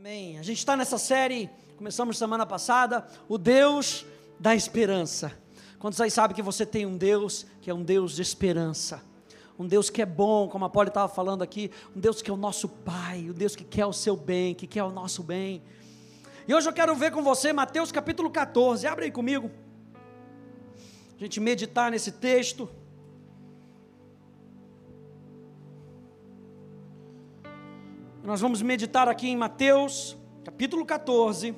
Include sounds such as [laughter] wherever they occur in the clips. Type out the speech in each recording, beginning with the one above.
Amém. A gente está nessa série, começamos semana passada, o Deus da esperança. Quantos aí sabem que você tem um Deus que é um Deus de esperança? Um Deus que é bom, como a Polly estava falando aqui, um Deus que é o nosso Pai, um Deus que quer o seu bem, que quer o nosso bem. E hoje eu quero ver com você Mateus capítulo 14, abre aí comigo. A gente meditar nesse texto. Nós vamos meditar aqui em Mateus, capítulo 14.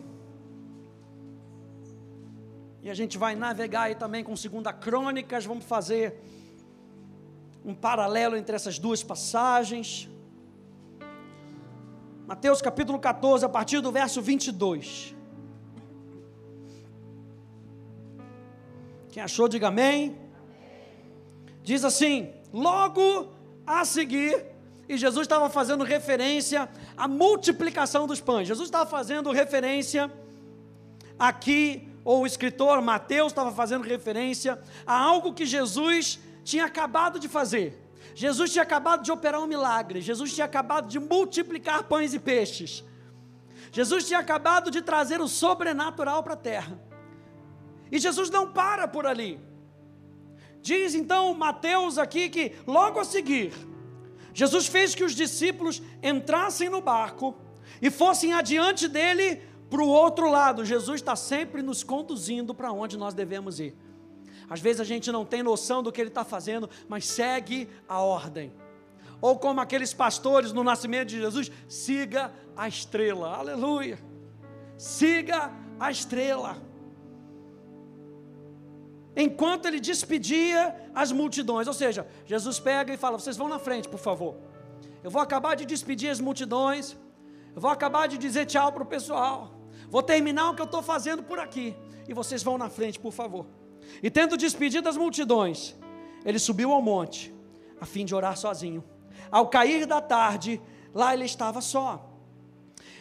E a gente vai navegar aí também com segunda Crônicas, vamos fazer um paralelo entre essas duas passagens. Mateus capítulo 14, a partir do verso 22. Quem achou, diga amém. Diz assim: Logo a seguir, e Jesus estava fazendo referência à multiplicação dos pães. Jesus estava fazendo referência aqui, ou o escritor Mateus estava fazendo referência a algo que Jesus tinha acabado de fazer. Jesus tinha acabado de operar um milagre. Jesus tinha acabado de multiplicar pães e peixes. Jesus tinha acabado de trazer o sobrenatural para a terra. E Jesus não para por ali. Diz então Mateus aqui que logo a seguir, Jesus fez que os discípulos entrassem no barco e fossem adiante dele para o outro lado. Jesus está sempre nos conduzindo para onde nós devemos ir. Às vezes a gente não tem noção do que ele está fazendo, mas segue a ordem. Ou como aqueles pastores no nascimento de Jesus, siga a estrela. Aleluia. Siga a estrela enquanto ele despedia as multidões. Ou seja, Jesus pega e fala: Vocês vão na frente, por favor. Eu vou acabar de despedir as multidões. Eu vou acabar de dizer tchau para o pessoal. Vou terminar o que eu estou fazendo por aqui. E vocês vão na frente, por favor. E tendo despedido as multidões, ele subiu ao monte, a fim de orar sozinho. Ao cair da tarde, lá ele estava só.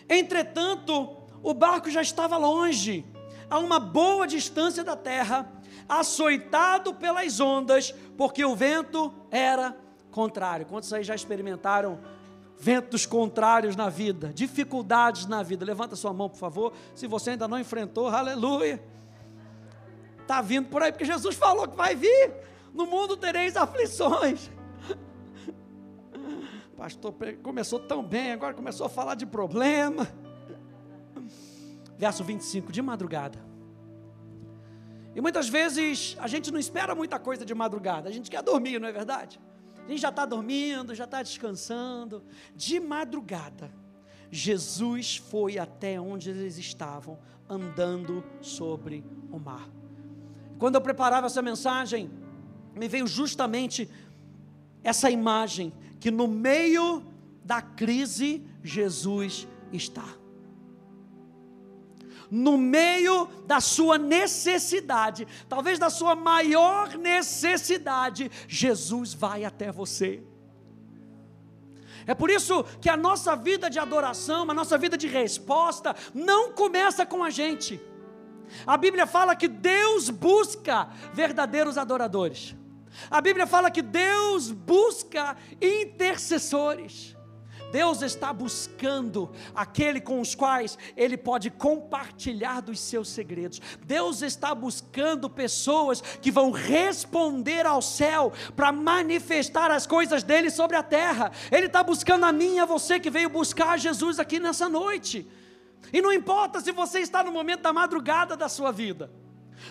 Entretanto, o barco já estava longe, a uma boa distância da terra açoitado pelas ondas, porque o vento era contrário. Quantos aí já experimentaram ventos contrários na vida, dificuldades na vida? Levanta sua mão, por favor. Se você ainda não enfrentou, aleluia. Está vindo por aí, porque Jesus falou que vai vir. No mundo tereis aflições. [laughs] Pastor começou tão bem, agora começou a falar de problema. Verso 25, de madrugada. E muitas vezes a gente não espera muita coisa de madrugada, a gente quer dormir, não é verdade? A gente já está dormindo, já está descansando. De madrugada, Jesus foi até onde eles estavam, andando sobre o mar. Quando eu preparava essa mensagem, me veio justamente essa imagem que no meio da crise Jesus está no meio da sua necessidade, talvez da sua maior necessidade, Jesus vai até você. É por isso que a nossa vida de adoração, a nossa vida de resposta, não começa com a gente. A Bíblia fala que Deus busca verdadeiros adoradores. A Bíblia fala que Deus busca intercessores. Deus está buscando aquele com os quais Ele pode compartilhar dos seus segredos. Deus está buscando pessoas que vão responder ao céu para manifestar as coisas dele sobre a terra. Ele está buscando a mim a você que veio buscar Jesus aqui nessa noite. E não importa se você está no momento da madrugada da sua vida.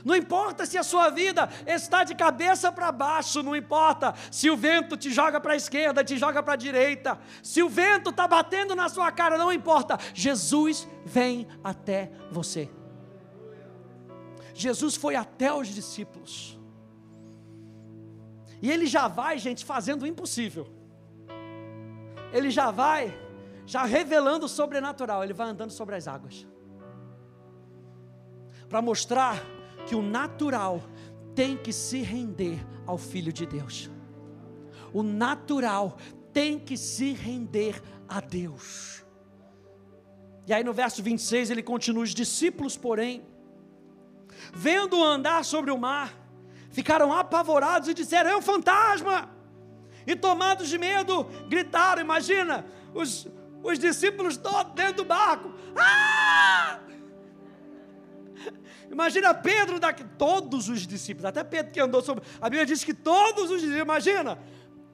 Não importa se a sua vida está de cabeça para baixo, não importa se o vento te joga para a esquerda, te joga para a direita, se o vento está batendo na sua cara, não importa, Jesus vem até você. Jesus foi até os discípulos, e ele já vai, gente, fazendo o impossível, ele já vai, já revelando o sobrenatural, ele vai andando sobre as águas, para mostrar que o natural tem que se render ao Filho de Deus. O natural tem que se render a Deus. E aí no verso 26 ele continua: os discípulos, porém, vendo-o andar sobre o mar, ficaram apavorados e disseram: É um fantasma! E tomados de medo, gritaram. Imagina, os, os discípulos todos dentro do barco. Ah! [laughs] Imagina Pedro daqui, todos os discípulos, até Pedro que andou sobre. A Bíblia diz que todos os discípulos, imagina,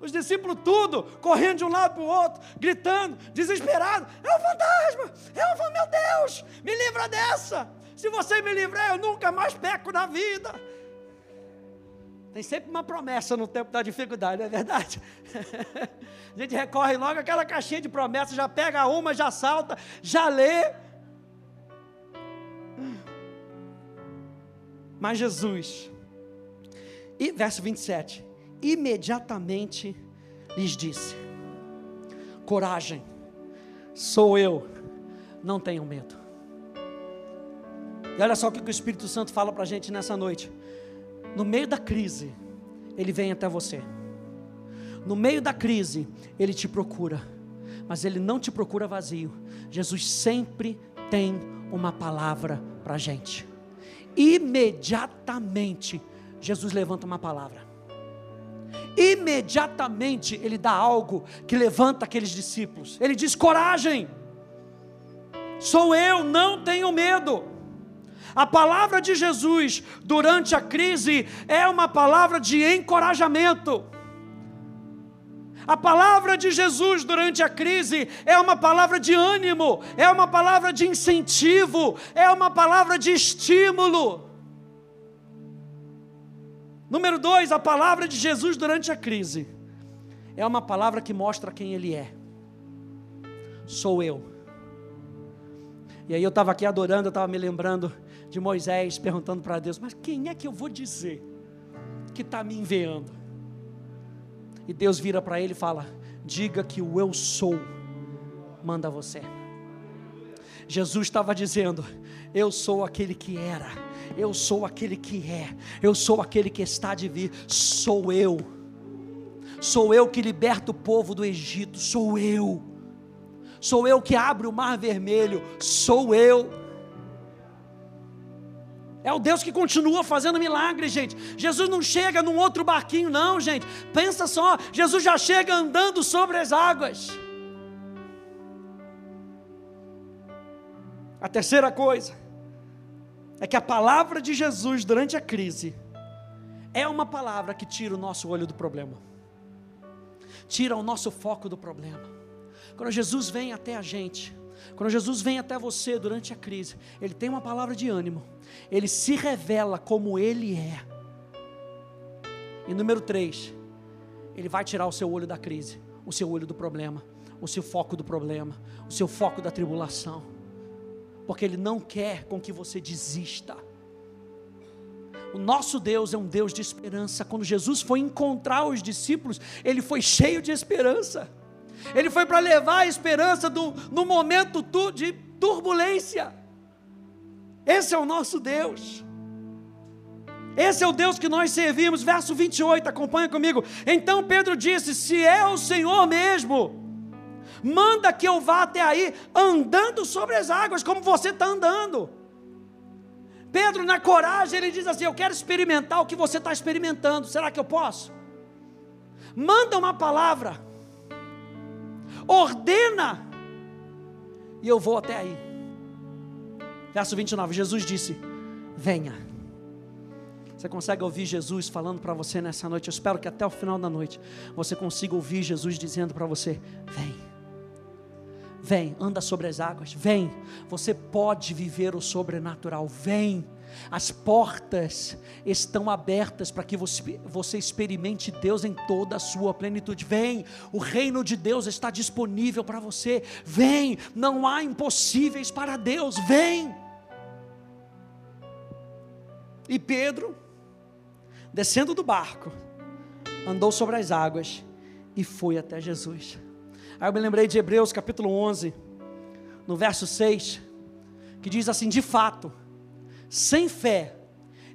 os discípulos tudo, correndo de um lado para o outro, gritando, desesperado: é um fantasma, é um meu Deus, me livra dessa. Se você me livrar, eu nunca mais peco na vida. Tem sempre uma promessa no tempo da dificuldade, não é verdade? [laughs] A gente recorre logo àquela caixinha de promessas, já pega uma, já salta, já lê. Mas Jesus, e verso 27, imediatamente lhes disse: Coragem, sou eu, não tenham medo. E olha só o que o Espírito Santo fala para a gente nessa noite. No meio da crise, ele vem até você. No meio da crise, ele te procura. Mas ele não te procura vazio. Jesus sempre tem uma palavra para a gente. Imediatamente, Jesus levanta uma palavra. Imediatamente, ele dá algo que levanta aqueles discípulos. Ele diz: coragem, sou eu, não tenho medo. A palavra de Jesus durante a crise é uma palavra de encorajamento. A palavra de Jesus durante a crise é uma palavra de ânimo, é uma palavra de incentivo, é uma palavra de estímulo. Número dois, a palavra de Jesus durante a crise é uma palavra que mostra quem Ele é. Sou eu. E aí eu estava aqui adorando, eu estava me lembrando de Moisés perguntando para Deus: Mas quem é que eu vou dizer que está me enviando? E Deus vira para ele e fala: Diga que o eu sou manda você. Jesus estava dizendo: Eu sou aquele que era, eu sou aquele que é, eu sou aquele que está de vir, sou eu. Sou eu que liberto o povo do Egito, sou eu. Sou eu que abro o mar vermelho, sou eu. É o Deus que continua fazendo milagres, gente. Jesus não chega num outro barquinho, não, gente. Pensa só, Jesus já chega andando sobre as águas. A terceira coisa é que a palavra de Jesus durante a crise é uma palavra que tira o nosso olho do problema, tira o nosso foco do problema. Quando Jesus vem até a gente, quando Jesus vem até você durante a crise, Ele tem uma palavra de ânimo, Ele se revela como Ele é. E número três, Ele vai tirar o seu olho da crise, o seu olho do problema, o seu foco do problema, o seu foco da tribulação, porque Ele não quer com que você desista. O nosso Deus é um Deus de esperança. Quando Jesus foi encontrar os discípulos, ele foi cheio de esperança. Ele foi para levar a esperança do, no momento tu, de turbulência. Esse é o nosso Deus. Esse é o Deus que nós servimos. Verso 28, acompanha comigo. Então Pedro disse: Se é o Senhor mesmo, manda que eu vá até aí, andando sobre as águas, como você está andando. Pedro, na coragem, ele diz assim: Eu quero experimentar o que você está experimentando. Será que eu posso? Manda uma palavra ordena, e eu vou até aí. Verso 29, Jesus disse: Venha. Você consegue ouvir Jesus falando para você nessa noite? Eu espero que até o final da noite você consiga ouvir Jesus dizendo para você: Vem, vem, anda sobre as águas, vem. Você pode viver o sobrenatural, vem. As portas estão abertas para que você, você experimente Deus em toda a sua plenitude. Vem, o reino de Deus está disponível para você. Vem, não há impossíveis para Deus. Vem. E Pedro, descendo do barco, andou sobre as águas e foi até Jesus. Aí eu me lembrei de Hebreus capítulo 11, no verso 6, que diz assim: de fato sem fé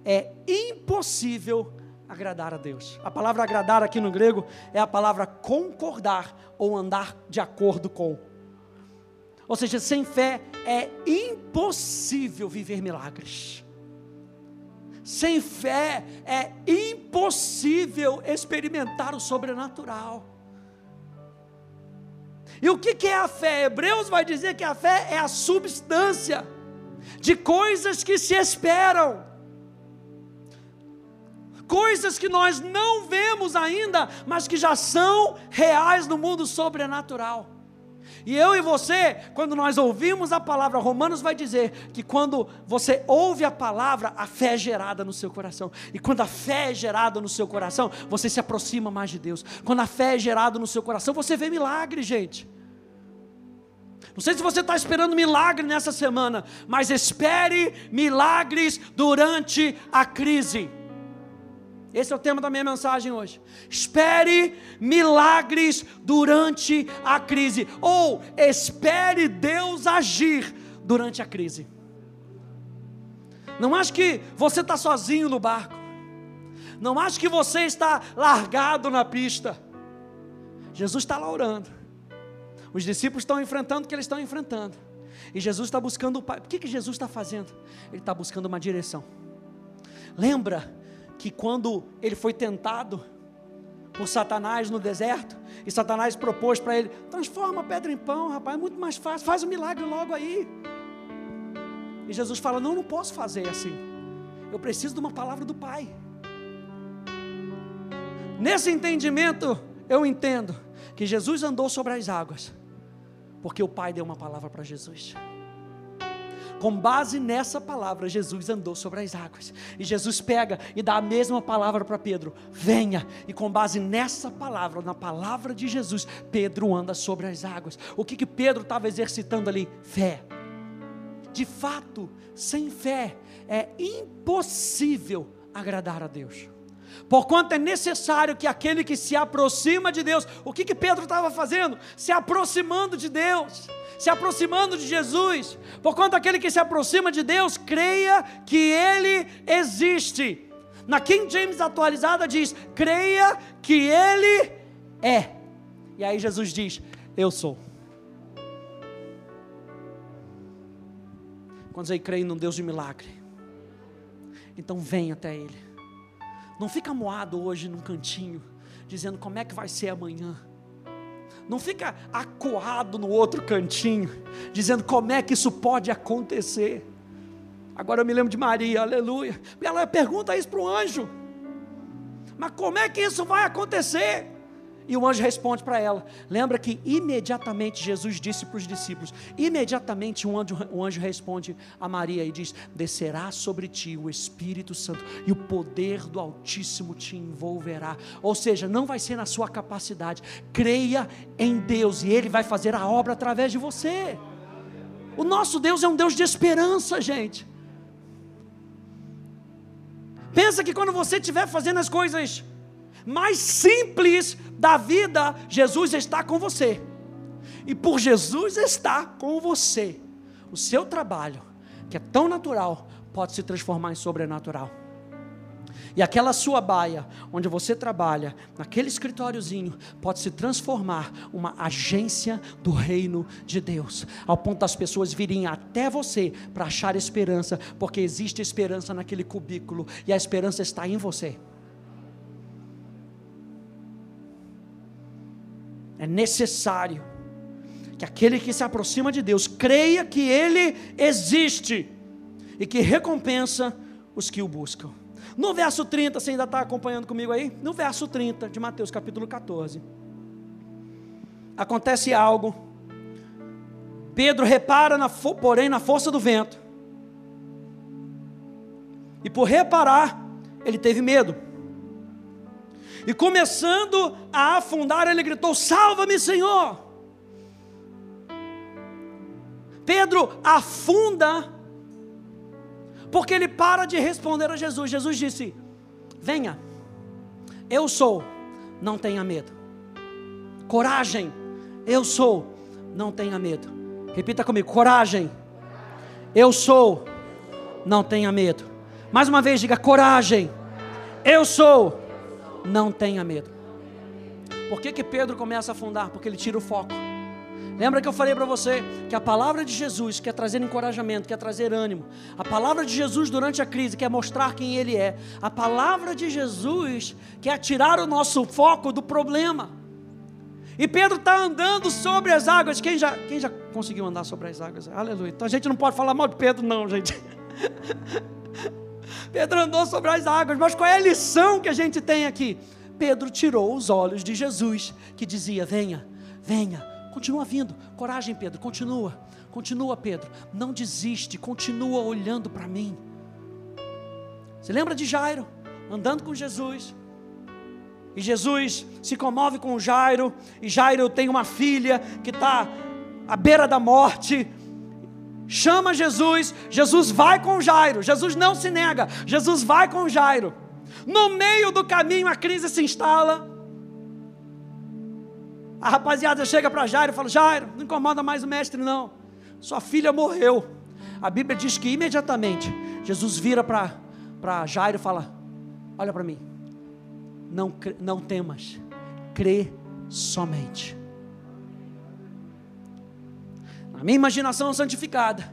é impossível agradar a Deus. A palavra agradar aqui no grego é a palavra concordar ou andar de acordo com. Ou seja, sem fé é impossível viver milagres. Sem fé é impossível experimentar o sobrenatural. E o que, é a fé? Hebreus vai dizer que a fé é a substância de coisas que se esperam, coisas que nós não vemos ainda, mas que já são reais no mundo sobrenatural. E eu e você, quando nós ouvimos a palavra, Romanos vai dizer que quando você ouve a palavra, a fé é gerada no seu coração. E quando a fé é gerada no seu coração, você se aproxima mais de Deus. Quando a fé é gerada no seu coração, você vê milagre, gente. Não sei se você está esperando milagre nessa semana, mas espere milagres durante a crise. Esse é o tema da minha mensagem hoje. Espere milagres durante a crise, ou espere Deus agir durante a crise. Não acho que você está sozinho no barco, não acho que você está largado na pista. Jesus está lá orando, os discípulos estão enfrentando o que eles estão enfrentando, e Jesus está buscando o Pai. O que, que Jesus está fazendo? Ele está buscando uma direção. Lembra que quando ele foi tentado por Satanás no deserto, e Satanás propôs para ele: transforma a pedra em pão, rapaz, é muito mais fácil, faz o um milagre logo aí. E Jesus fala: não, não posso fazer assim. Eu preciso de uma palavra do Pai. Nesse entendimento, eu entendo que Jesus andou sobre as águas, porque o Pai deu uma palavra para Jesus. Com base nessa palavra, Jesus andou sobre as águas. E Jesus pega e dá a mesma palavra para Pedro: venha. E com base nessa palavra, na palavra de Jesus, Pedro anda sobre as águas. O que, que Pedro estava exercitando ali? Fé. De fato, sem fé é impossível agradar a Deus. Porquanto é necessário que aquele que se aproxima de Deus, o que, que Pedro estava fazendo? Se aproximando de Deus se aproximando de Jesus. Porquanto aquele que se aproxima de Deus, creia que Ele existe. Na King James atualizada diz: creia que Ele é. E aí Jesus diz: Eu sou. Quantos aí creem num Deus de milagre? Então vem até Ele. Não fica moado hoje num cantinho, dizendo como é que vai ser amanhã. Não fica acuado no outro cantinho, dizendo como é que isso pode acontecer. Agora eu me lembro de Maria, aleluia. Ela pergunta isso para o anjo. Mas como é que isso vai acontecer? E o anjo responde para ela. Lembra que imediatamente Jesus disse para os discípulos: imediatamente um anjo, um anjo responde a Maria e diz: Descerá sobre ti o Espírito Santo e o poder do Altíssimo te envolverá. Ou seja, não vai ser na sua capacidade. Creia em Deus e Ele vai fazer a obra através de você. O nosso Deus é um Deus de esperança, gente. Pensa que quando você estiver fazendo as coisas mais simples da vida, Jesus está com você. E por Jesus estar com você, o seu trabalho, que é tão natural, pode se transformar em sobrenatural. E aquela sua baia, onde você trabalha, naquele escritóriozinho, pode se transformar uma agência do reino de Deus, ao ponto das pessoas virem até você para achar esperança, porque existe esperança naquele cubículo e a esperança está em você. É necessário que aquele que se aproxima de Deus creia que Ele existe e que recompensa os que o buscam. No verso 30, você ainda está acompanhando comigo aí? No verso 30 de Mateus capítulo 14, acontece algo. Pedro repara, na, porém, na força do vento, e por reparar, ele teve medo. E começando a afundar, ele gritou: Salva-me, Senhor! Pedro afunda, porque ele para de responder a Jesus. Jesus disse: Venha, eu sou, não tenha medo. Coragem, eu sou, não tenha medo. Repita comigo: coragem, eu sou, não tenha medo. Mais uma vez, diga: coragem, eu sou, não tenha medo. Por que, que Pedro começa a afundar? Porque ele tira o foco. Lembra que eu falei para você que a palavra de Jesus quer trazer encorajamento, quer trazer ânimo. A palavra de Jesus durante a crise quer mostrar quem Ele é. A palavra de Jesus quer tirar o nosso foco do problema. E Pedro está andando sobre as águas. Quem já, quem já conseguiu andar sobre as águas? Aleluia. Então a gente não pode falar mal de Pedro, não, gente. [laughs] Pedro andou sobre as águas, mas qual é a lição que a gente tem aqui? Pedro tirou os olhos de Jesus, que dizia: Venha, venha, continua vindo. Coragem, Pedro, continua, continua, Pedro. Não desiste, continua olhando para mim. Você lembra de Jairo, andando com Jesus? E Jesus se comove com Jairo, e Jairo tem uma filha que está à beira da morte. Chama Jesus, Jesus vai com Jairo, Jesus não se nega, Jesus vai com Jairo. No meio do caminho a crise se instala. A rapaziada chega para Jairo e fala: Jairo, não incomoda mais o mestre, não. Sua filha morreu. A Bíblia diz que imediatamente Jesus vira para Jairo e fala: Olha para mim, não, não temas, crê somente. Na minha imaginação santificada,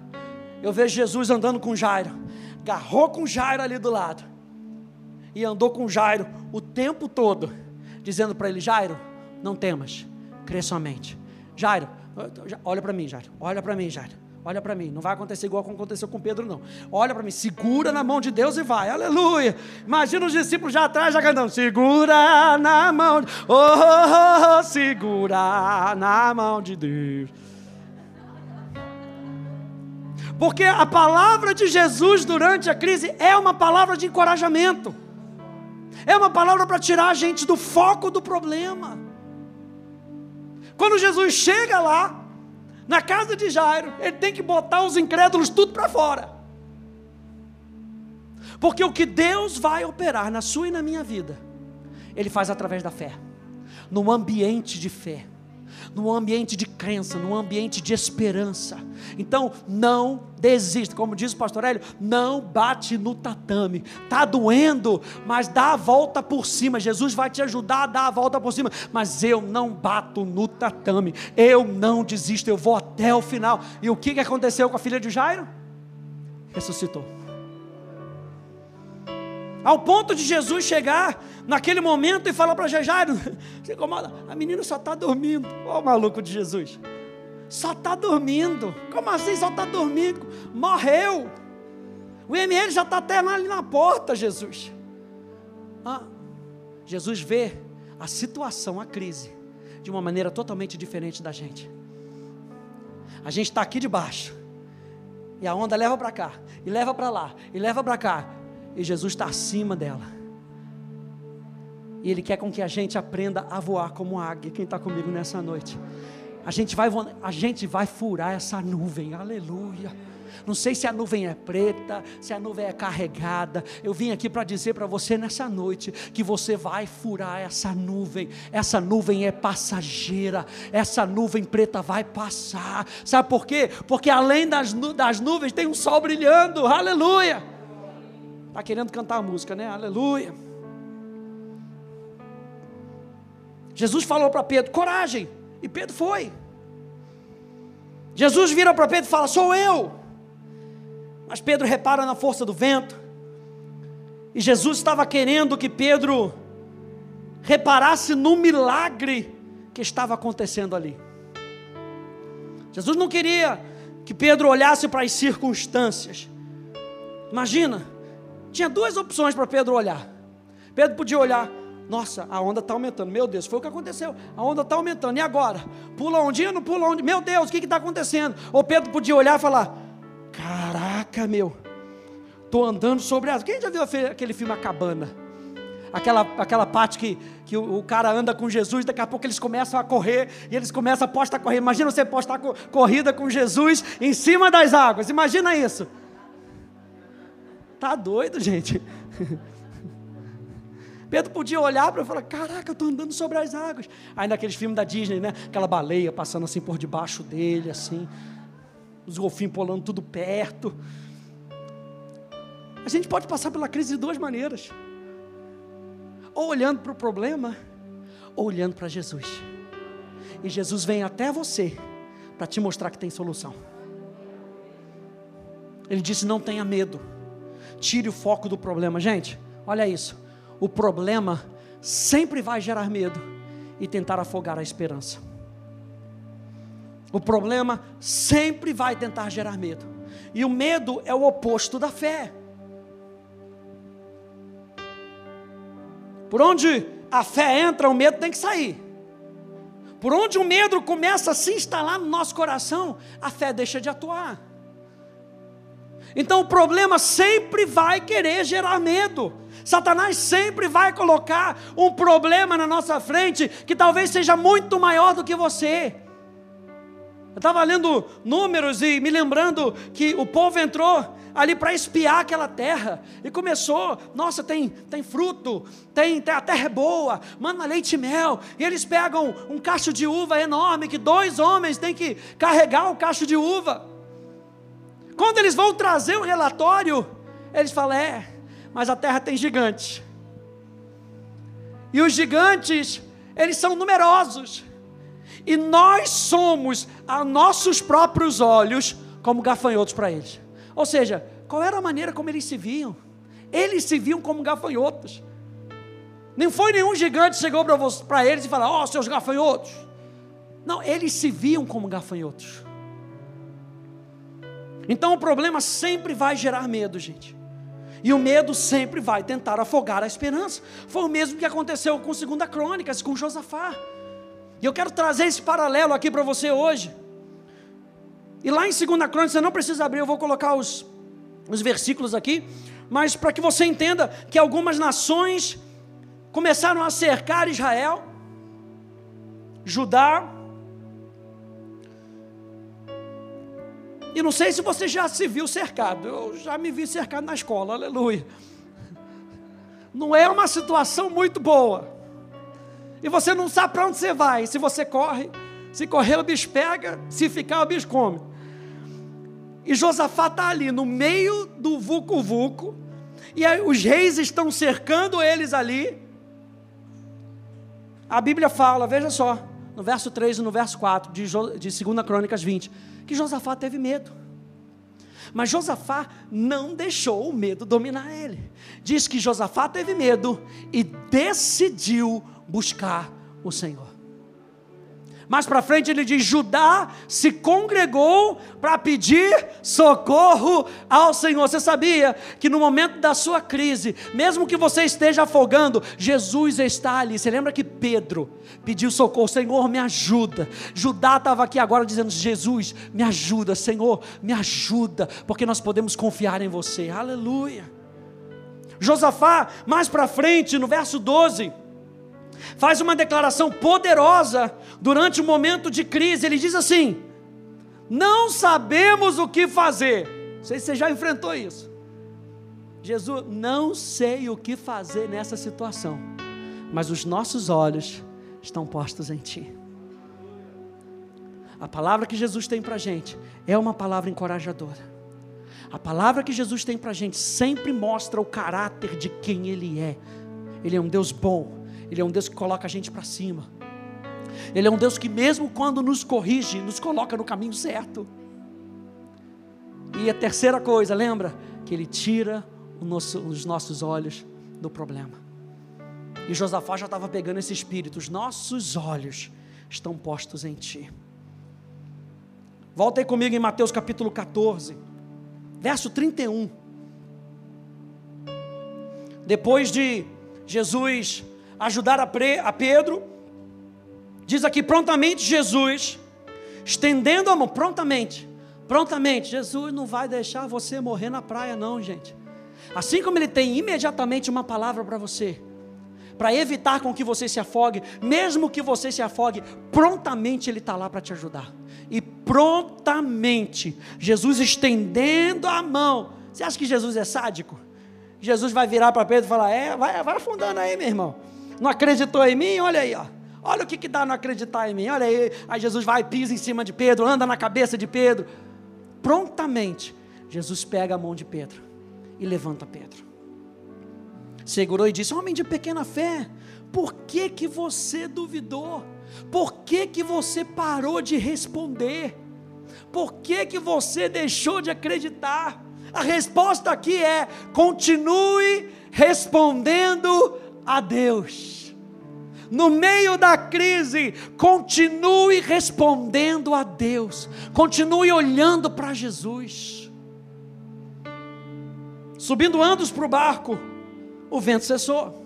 eu vejo Jesus andando com Jairo, agarrou com Jairo ali do lado, e andou com Jairo o tempo todo, dizendo para ele: Jairo, não temas, crê somente. Jairo, olha para mim, Jairo, olha para mim, Jairo. Olha para mim, não vai acontecer igual aconteceu com Pedro, não. Olha para mim, segura na mão de Deus e vai, aleluia. Imagina os discípulos já atrás, já cantando: segura na mão, de... oh, oh, oh, segura na mão de Deus. Porque a palavra de Jesus durante a crise é uma palavra de encorajamento, é uma palavra para tirar a gente do foco do problema. Quando Jesus chega lá, na casa de Jairo, ele tem que botar os incrédulos tudo para fora. Porque o que Deus vai operar na sua e na minha vida, Ele faz através da fé, num ambiente de fé num ambiente de crença, num ambiente de esperança. Então, não desista, como diz o pastor Hélio, não bate no tatame. Tá doendo, mas dá a volta por cima. Jesus vai te ajudar a dar a volta por cima, mas eu não bato no tatame. Eu não desisto, eu vou até o final. E o que aconteceu com a filha de Jairo? Ressuscitou. Ao ponto de Jesus chegar naquele momento e falar para Jairo: você incomoda? A menina só está dormindo. Olha o maluco de Jesus. Só está dormindo. Como assim só está dormindo? Morreu. O ML já está até ali na porta, Jesus. Ah, Jesus vê a situação, a crise, de uma maneira totalmente diferente da gente. A gente está aqui debaixo. E a onda leva para cá, e leva para lá, e leva para cá e Jesus está acima dela. E Ele quer com que a gente aprenda a voar como águia. Quem está comigo nessa noite? A gente, vai, a gente vai furar essa nuvem, aleluia. Não sei se a nuvem é preta, se a nuvem é carregada. Eu vim aqui para dizer para você nessa noite que você vai furar essa nuvem. Essa nuvem é passageira. Essa nuvem preta vai passar. Sabe por quê? Porque além das, das nuvens tem um sol brilhando. Aleluia. Está querendo cantar a música, né? Aleluia. Jesus falou para Pedro: coragem. E Pedro foi. Jesus vira para Pedro e fala: sou eu. Mas Pedro repara na força do vento. E Jesus estava querendo que Pedro reparasse no milagre que estava acontecendo ali. Jesus não queria que Pedro olhasse para as circunstâncias. Imagina, tinha duas opções para Pedro olhar. Pedro podia olhar, nossa, a onda está aumentando. Meu Deus, foi o que aconteceu. A onda está aumentando. E agora? Pula ondinha, não pula onde? Meu Deus, o que está acontecendo? Ou Pedro podia olhar e falar: Caraca, meu, estou andando sobre as. Quem já viu aquele filme A Cabana? Aquela, aquela parte que, que o, cara anda com Jesus, daqui a pouco eles começam a correr e eles começam a apostar corrida. Imagina você apostar corrida com Jesus em cima das águas. Imagina isso. Tá doido, gente? [laughs] Pedro podia olhar para e falar: Caraca, eu estou andando sobre as águas. Aí naqueles filmes da Disney, né? Aquela baleia passando assim por debaixo dele, assim. Os golfinhos pulando tudo perto. A gente pode passar pela crise de duas maneiras: ou olhando para o problema, ou olhando para Jesus. E Jesus vem até você para te mostrar que tem solução. Ele disse: Não tenha medo Tire o foco do problema. Gente, olha isso. O problema sempre vai gerar medo e tentar afogar a esperança. O problema sempre vai tentar gerar medo. E o medo é o oposto da fé. Por onde a fé entra, o medo tem que sair. Por onde o medo começa a se instalar no nosso coração, a fé deixa de atuar. Então o problema sempre vai querer gerar medo. Satanás sempre vai colocar um problema na nossa frente que talvez seja muito maior do que você. Eu estava lendo números e me lembrando que o povo entrou ali para espiar aquela terra e começou, nossa, tem, tem fruto, tem, tem a terra é boa, manda leite e mel. E eles pegam um cacho de uva enorme que dois homens têm que carregar o cacho de uva. Quando eles vão trazer o relatório, eles falam: é, mas a terra tem gigantes. E os gigantes, eles são numerosos. E nós somos, a nossos próprios olhos, como gafanhotos para eles. Ou seja, qual era a maneira como eles se viam? Eles se viam como gafanhotos. Nem foi nenhum gigante que chegou para eles e falou: Ó, oh, seus gafanhotos. Não, eles se viam como gafanhotos. Então o problema sempre vai gerar medo, gente. E o medo sempre vai tentar afogar a esperança. Foi o mesmo que aconteceu com 2 Crônicas, com Josafá. E eu quero trazer esse paralelo aqui para você hoje. E lá em 2 Crônicas, você não precisa abrir, eu vou colocar os, os versículos aqui, mas para que você entenda que algumas nações começaram a cercar Israel, Judá. E não sei se você já se viu cercado, eu já me vi cercado na escola, aleluia. Não é uma situação muito boa. E você não sabe para onde você vai. Se você corre, se correr o bicho pega, se ficar o bicho come. E Josafá está ali no meio do vucu-vucu, e aí os reis estão cercando eles ali. A Bíblia fala, veja só, no verso 3 e no verso 4 de, de 2 Crônicas 20, que Josafá teve medo. Mas Josafá não deixou o medo dominar ele. Diz que Josafá teve medo e decidiu buscar o Senhor. Mais para frente ele diz: Judá se congregou para pedir socorro ao Senhor. Você sabia que no momento da sua crise, mesmo que você esteja afogando, Jesus está ali. Você lembra que Pedro pediu socorro: Senhor, me ajuda. Judá estava aqui agora dizendo: Jesus, me ajuda, Senhor, me ajuda, porque nós podemos confiar em você. Aleluia. Josafá, mais para frente, no verso 12 faz uma declaração poderosa durante um momento de crise. Ele diz assim: Não sabemos o que fazer. Não sei se você já enfrentou isso. Jesus, não sei o que fazer nessa situação, mas os nossos olhos estão postos em Ti. A palavra que Jesus tem para a gente é uma palavra encorajadora. A palavra que Jesus tem para a gente sempre mostra o caráter de quem Ele é. Ele é um Deus bom, ele é um Deus que coloca a gente para cima. Ele é um Deus que, mesmo quando nos corrige, nos coloca no caminho certo. E a terceira coisa, lembra? Que Ele tira nosso, os nossos olhos do problema. E Josafá já estava pegando esse espírito. Os nossos olhos estão postos em Ti. Volta aí comigo em Mateus capítulo 14, verso 31. Depois de Jesus ajudar a, a Pedro. Diz aqui prontamente Jesus, estendendo a mão, prontamente, prontamente. Jesus não vai deixar você morrer na praia, não, gente. Assim como ele tem imediatamente uma palavra para você, para evitar com que você se afogue, mesmo que você se afogue, prontamente ele está lá para te ajudar. E prontamente, Jesus estendendo a mão. Você acha que Jesus é sádico? Jesus vai virar para Pedro e falar: É, vai, vai afundando aí, meu irmão. Não acreditou em mim? Olha aí, ó. Olha o que, que dá não acreditar em mim. Olha aí. Aí Jesus vai, pisa em cima de Pedro, anda na cabeça de Pedro. Prontamente, Jesus pega a mão de Pedro e levanta Pedro. Segurou e disse: Homem de pequena fé, por que, que você duvidou? Por que, que você parou de responder? Por que, que você deixou de acreditar? A resposta aqui é: continue respondendo a Deus. no meio da crise, continue respondendo a Deus, continue olhando para Jesus. Subindo andos para o barco, o vento cessou.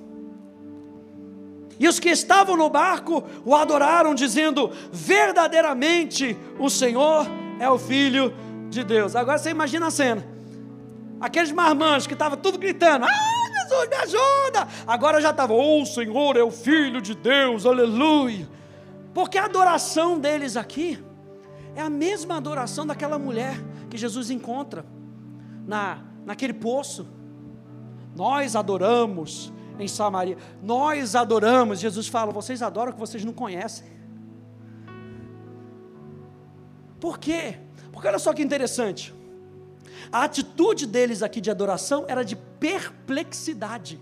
E os que estavam no barco o adoraram, dizendo: Verdadeiramente o Senhor é o Filho de Deus. Agora você imagina a cena: aqueles marmanjos que estavam tudo gritando: Ah, Jesus, me ajuda! Agora já estava: Oh, o Senhor é o Filho de Deus, aleluia. Porque a adoração deles aqui é a mesma adoração daquela mulher que Jesus encontra na, naquele poço. Nós adoramos em Samaria. Nós adoramos. Jesus fala: vocês adoram o que vocês não conhecem. Por quê? Porque olha só que interessante. A atitude deles aqui de adoração era de perplexidade.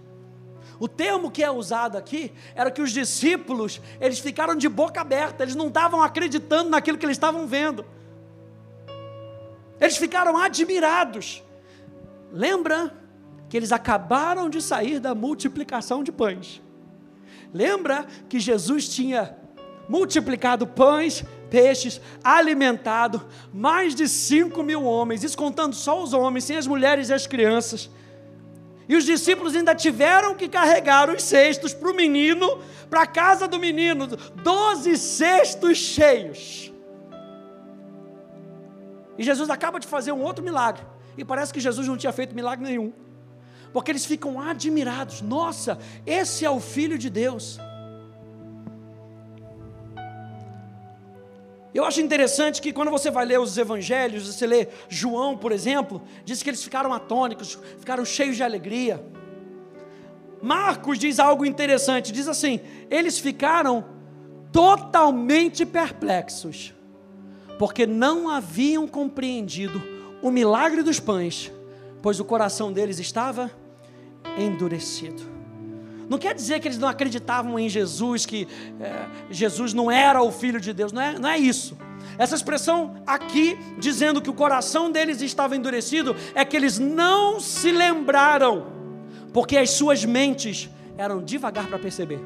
O termo que é usado aqui era que os discípulos, eles ficaram de boca aberta, eles não estavam acreditando naquilo que eles estavam vendo. Eles ficaram admirados. Lembra que eles acabaram de sair da multiplicação de pães. Lembra que Jesus tinha multiplicado pães, peixes, alimentado mais de 5 mil homens, isso contando só os homens, sem as mulheres e as crianças. E os discípulos ainda tiveram que carregar os cestos para o menino, para a casa do menino, doze cestos cheios. E Jesus acaba de fazer um outro milagre. E parece que Jesus não tinha feito milagre nenhum porque eles ficam admirados. Nossa, esse é o Filho de Deus. Eu acho interessante que quando você vai ler os evangelhos, você lê João, por exemplo, diz que eles ficaram atônicos, ficaram cheios de alegria. Marcos diz algo interessante, diz assim: eles ficaram totalmente perplexos, porque não haviam compreendido o milagre dos pães pois o coração deles estava endurecido. Não quer dizer que eles não acreditavam em Jesus, que é, Jesus não era o Filho de Deus, não é, não é isso. Essa expressão aqui, dizendo que o coração deles estava endurecido, é que eles não se lembraram, porque as suas mentes eram devagar para perceber.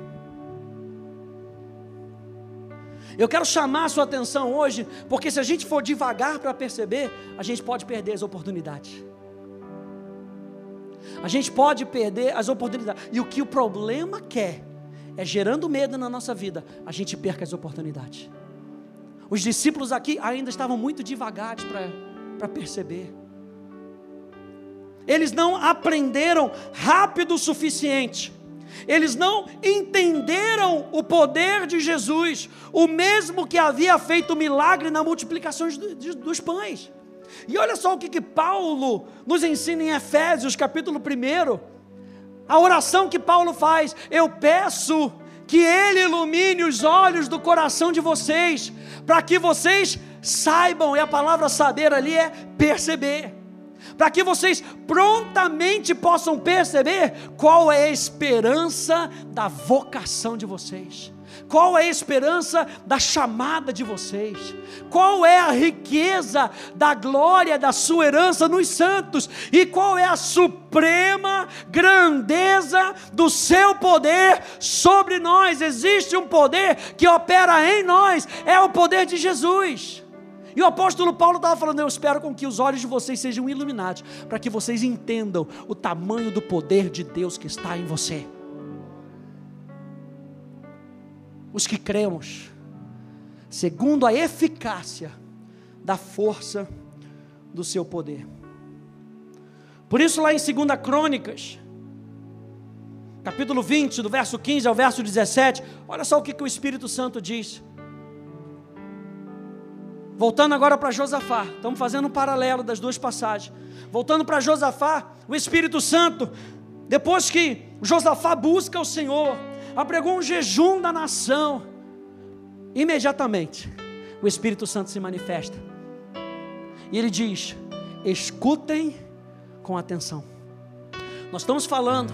Eu quero chamar a sua atenção hoje, porque se a gente for devagar para perceber, a gente pode perder as oportunidades. A gente pode perder as oportunidades. E o que o problema quer é gerando medo na nossa vida, a gente perca as oportunidades. Os discípulos aqui ainda estavam muito devagares para perceber. Eles não aprenderam rápido o suficiente. Eles não entenderam o poder de Jesus, o mesmo que havia feito o milagre na multiplicação dos pães. E olha só o que, que Paulo nos ensina em Efésios, capítulo 1. A oração que Paulo faz: Eu peço que Ele ilumine os olhos do coração de vocês, para que vocês saibam, e a palavra saber ali é perceber, para que vocês prontamente possam perceber qual é a esperança da vocação de vocês qual é a esperança da chamada de vocês? Qual é a riqueza da glória da sua herança nos santos? E qual é a suprema grandeza do seu poder sobre nós? Existe um poder que opera em nós, é o poder de Jesus. E o apóstolo Paulo estava falando: Eu espero com que os olhos de vocês sejam iluminados, para que vocês entendam o tamanho do poder de Deus que está em você. os que cremos, segundo a eficácia da força do seu poder. Por isso, lá em 2 Crônicas, capítulo 20, do verso 15 ao verso 17, olha só o que, que o Espírito Santo diz. Voltando agora para Josafá, estamos fazendo um paralelo das duas passagens. Voltando para Josafá, o Espírito Santo, depois que Josafá busca o Senhor, apregou um jejum da nação. Imediatamente, o Espírito Santo se manifesta. E ele diz: escutem com atenção. Nós estamos falando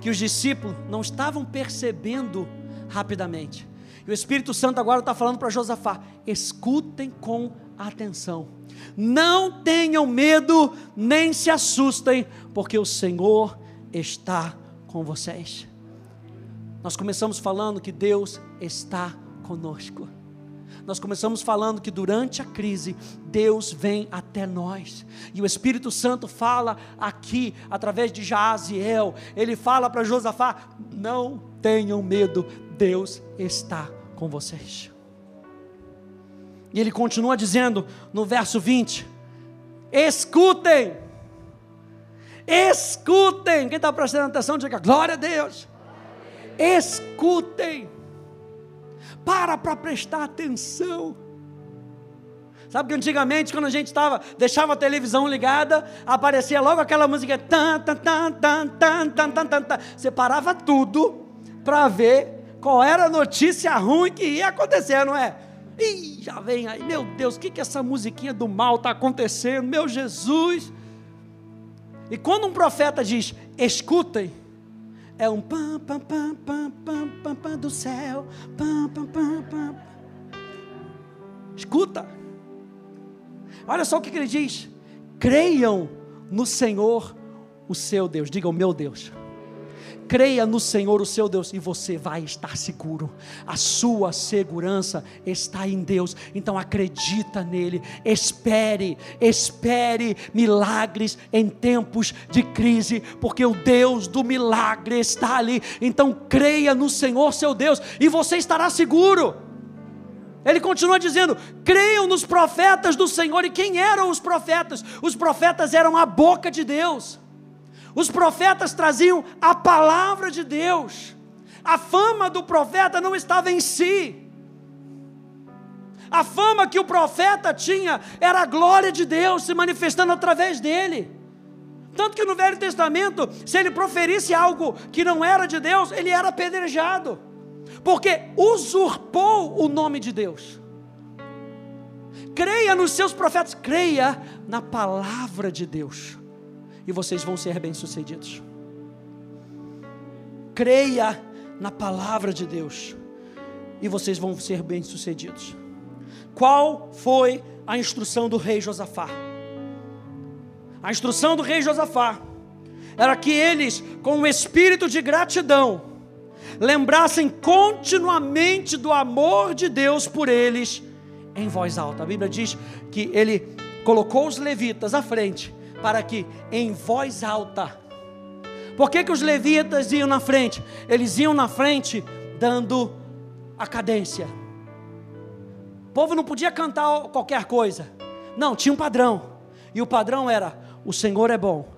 que os discípulos não estavam percebendo rapidamente. E o Espírito Santo agora está falando para Josafá: escutem com atenção. Não tenham medo, nem se assustem, porque o Senhor está com vocês. Nós começamos falando que Deus está conosco. Nós começamos falando que durante a crise, Deus vem até nós. E o Espírito Santo fala aqui, através de Jaaziel, ele fala para Josafá: não tenham medo, Deus está com vocês. E ele continua dizendo no verso 20: escutem, escutem. Quem está prestando atenção, diga glória a Deus. Escutem, para para prestar atenção. Sabe que antigamente, quando a gente estava, deixava a televisão ligada, aparecia logo aquela música. Tan, tan, tan, tan, tan, tan, tan, tan. Você parava tudo para ver qual era a notícia ruim que ia acontecer, não é? Ih, já vem aí, meu Deus, o que, que essa musiquinha do mal está acontecendo? Meu Jesus! E quando um profeta diz, escutem, é um pam, pam, pam, pam, pam, pam, pam do céu. Pam, pam, pam, pam. Escuta. Olha só o que, que ele diz. Creiam no Senhor, o seu Deus. Diga o meu Deus creia no Senhor, o seu Deus, e você vai estar seguro. A sua segurança está em Deus. Então acredita nele. Espere, espere milagres em tempos de crise, porque o Deus do milagre está ali. Então creia no Senhor, seu Deus, e você estará seguro. Ele continua dizendo: creiam nos profetas do Senhor. E quem eram os profetas? Os profetas eram a boca de Deus. Os profetas traziam a palavra de Deus. A fama do profeta não estava em si. A fama que o profeta tinha era a glória de Deus se manifestando através dele. Tanto que no Velho Testamento, se ele proferisse algo que não era de Deus, ele era apedrejado, porque usurpou o nome de Deus. Creia nos seus profetas, creia na palavra de Deus e vocês vão ser bem-sucedidos. Creia na palavra de Deus e vocês vão ser bem-sucedidos. Qual foi a instrução do rei Josafá? A instrução do rei Josafá era que eles, com o espírito de gratidão, lembrassem continuamente do amor de Deus por eles em voz alta. A Bíblia diz que ele colocou os levitas à frente para que em voz alta. Por que, que os levitas iam na frente? Eles iam na frente dando a cadência. O povo não podia cantar qualquer coisa. Não, tinha um padrão. E o padrão era: o Senhor é bom.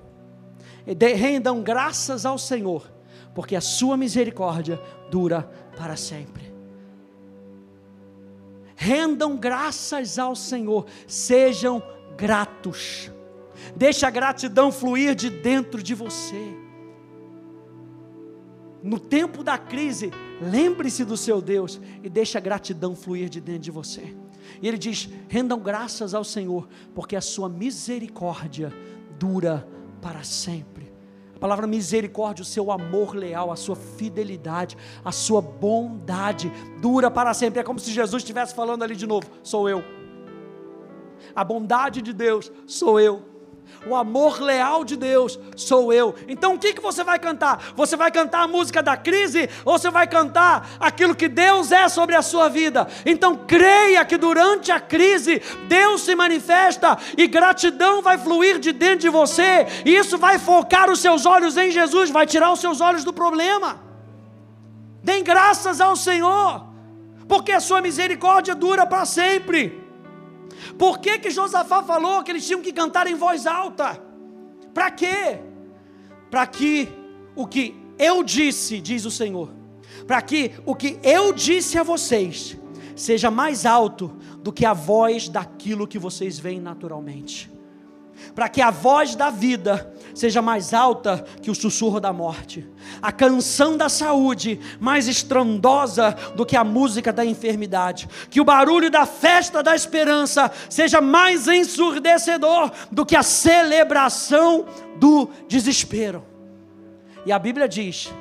E rendam graças ao Senhor, porque a sua misericórdia dura para sempre. Rendam graças ao Senhor, sejam gratos. Deixa a gratidão fluir de dentro de você. No tempo da crise, lembre-se do seu Deus e deixa a gratidão fluir de dentro de você. E ele diz: rendam graças ao Senhor, porque a sua misericórdia dura para sempre. A palavra misericórdia, o seu amor leal, a sua fidelidade, a sua bondade dura para sempre. É como se Jesus estivesse falando ali de novo: sou eu. A bondade de Deus sou eu o amor leal de Deus sou eu. Então o que, que você vai cantar? Você vai cantar a música da crise ou você vai cantar aquilo que Deus é sobre a sua vida? Então creia que durante a crise Deus se manifesta e gratidão vai fluir de dentro de você, e isso vai focar os seus olhos em Jesus, vai tirar os seus olhos do problema. Dêem graças ao Senhor, porque a sua misericórdia dura para sempre. Por que, que Josafá falou que eles tinham que cantar em voz alta? Para quê? Para que o que eu disse, diz o Senhor, para que o que eu disse a vocês seja mais alto do que a voz daquilo que vocês veem naturalmente para que a voz da vida seja mais alta que o sussurro da morte, a canção da saúde mais estrondosa do que a música da enfermidade, que o barulho da festa da esperança seja mais ensurdecedor do que a celebração do desespero. E a Bíblia diz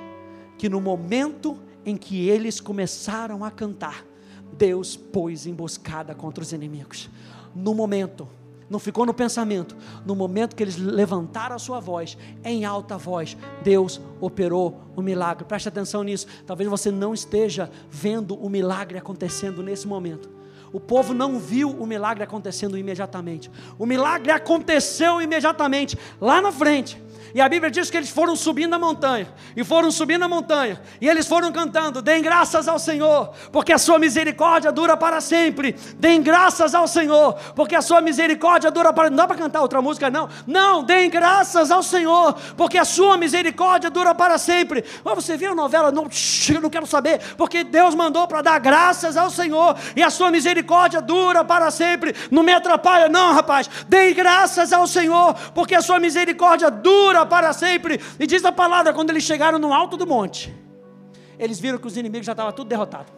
que no momento em que eles começaram a cantar, Deus pôs emboscada contra os inimigos. No momento não ficou no pensamento. No momento que eles levantaram a sua voz, em alta voz, Deus operou o milagre. Preste atenção nisso. Talvez você não esteja vendo o milagre acontecendo nesse momento. O povo não viu o milagre acontecendo imediatamente. O milagre aconteceu imediatamente, lá na frente. E a Bíblia diz que eles foram subindo a montanha, e foram subindo a montanha, e eles foram cantando: Deem graças ao Senhor, porque a sua misericórdia dura para sempre. Deem graças ao Senhor, porque a sua misericórdia dura para. Não dá para cantar outra música, não. Não, deem graças ao Senhor, porque a sua misericórdia dura para sempre. Mas você viu a novela? Não, [laughs] não quero saber, porque Deus mandou para dar graças ao Senhor, e a sua misericórdia dura para sempre. Não me atrapalha, não, rapaz. Deem graças ao Senhor, porque a sua misericórdia dura para sempre. E diz a palavra: quando eles chegaram no alto do monte, eles viram que os inimigos já estavam tudo derrotados.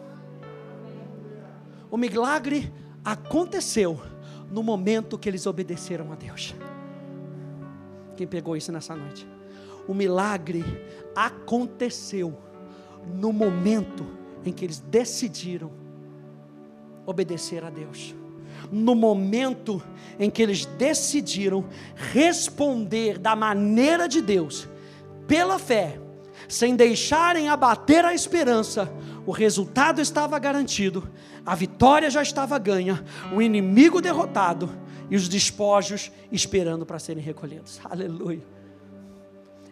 O milagre aconteceu no momento que eles obedeceram a Deus. Quem pegou isso nessa noite? O milagre aconteceu no momento em que eles decidiram obedecer a Deus no momento em que eles decidiram responder da maneira de Deus, pela fé, sem deixarem abater a esperança, o resultado estava garantido, a vitória já estava ganha, o inimigo derrotado e os despojos esperando para serem recolhidos. [laughs] Aleluia.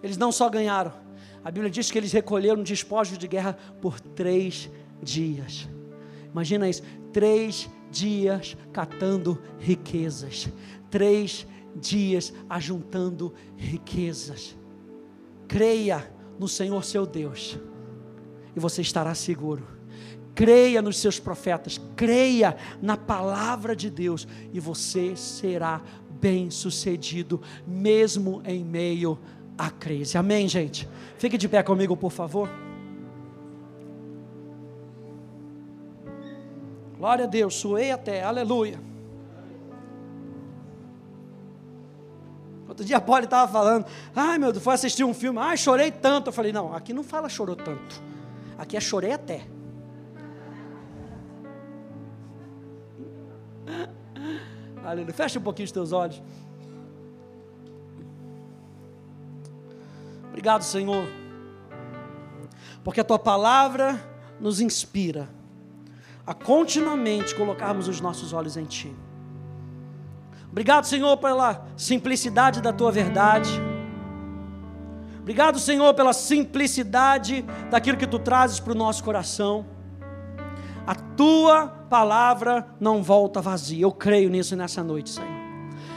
Eles não só ganharam, a Bíblia diz que eles recolheram despojos de guerra por três dias. Imagina isso, três dias catando riquezas, três dias ajuntando riquezas. Creia no Senhor seu Deus, e você estará seguro. Creia nos seus profetas, creia na palavra de Deus, e você será bem sucedido, mesmo em meio à crise. Amém, gente? Fique de pé comigo, por favor. Glória a Deus, suei até, aleluia. Outro dia a Polly estava falando, ai meu Deus, foi assistir um filme, ai chorei tanto. Eu falei, não, aqui não fala chorou tanto, aqui é chorei até. [laughs] Aleluia, fecha um pouquinho os teus olhos. Obrigado, Senhor, porque a tua palavra nos inspira a continuamente colocarmos os nossos olhos em Ti. Obrigado, Senhor, pela simplicidade da Tua verdade. Obrigado, Senhor, pela simplicidade daquilo que Tu trazes para o nosso coração. A Tua palavra não volta vazia. Eu creio nisso nessa noite, Senhor.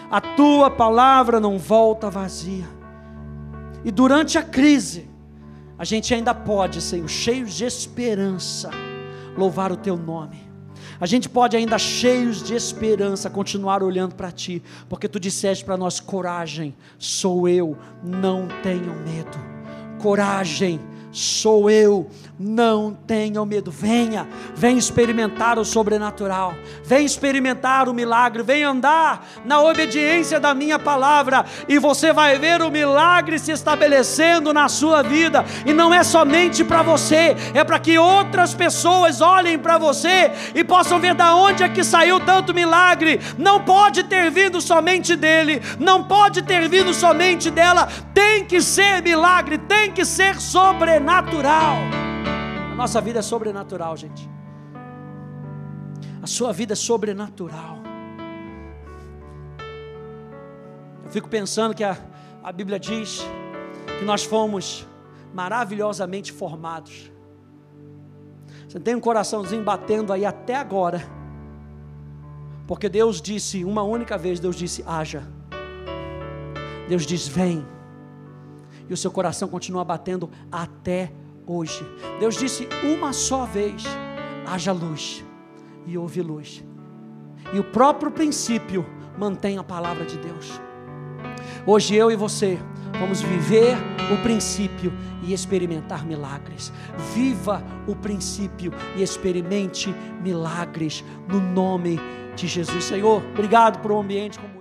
A Tua palavra não volta vazia. E durante a crise, a gente ainda pode, Senhor, cheios de esperança louvar o teu nome. A gente pode ainda cheios de esperança continuar olhando para ti, porque tu disseste para nós coragem, sou eu, não tenho medo. Coragem, sou eu, não tenham medo, venha, venha experimentar o sobrenatural, venha experimentar o milagre, venha andar na obediência da minha palavra, e você vai ver o milagre se estabelecendo na sua vida, e não é somente para você, é para que outras pessoas olhem para você e possam ver da onde é que saiu tanto milagre. Não pode ter vindo somente dele, não pode ter vindo somente dela, tem que ser milagre, tem que ser sobrenatural nossa vida é sobrenatural, gente. A sua vida é sobrenatural. Eu fico pensando que a, a Bíblia diz que nós fomos maravilhosamente formados. Você tem um coraçãozinho batendo aí até agora. Porque Deus disse, uma única vez, Deus disse: haja. Deus diz: vem. E o seu coração continua batendo até hoje. Deus disse uma só vez: haja luz, e houve luz. E o próprio princípio mantém a palavra de Deus. Hoje eu e você vamos viver o princípio e experimentar milagres. Viva o princípio e experimente milagres no nome de Jesus. Senhor, obrigado por um ambiente como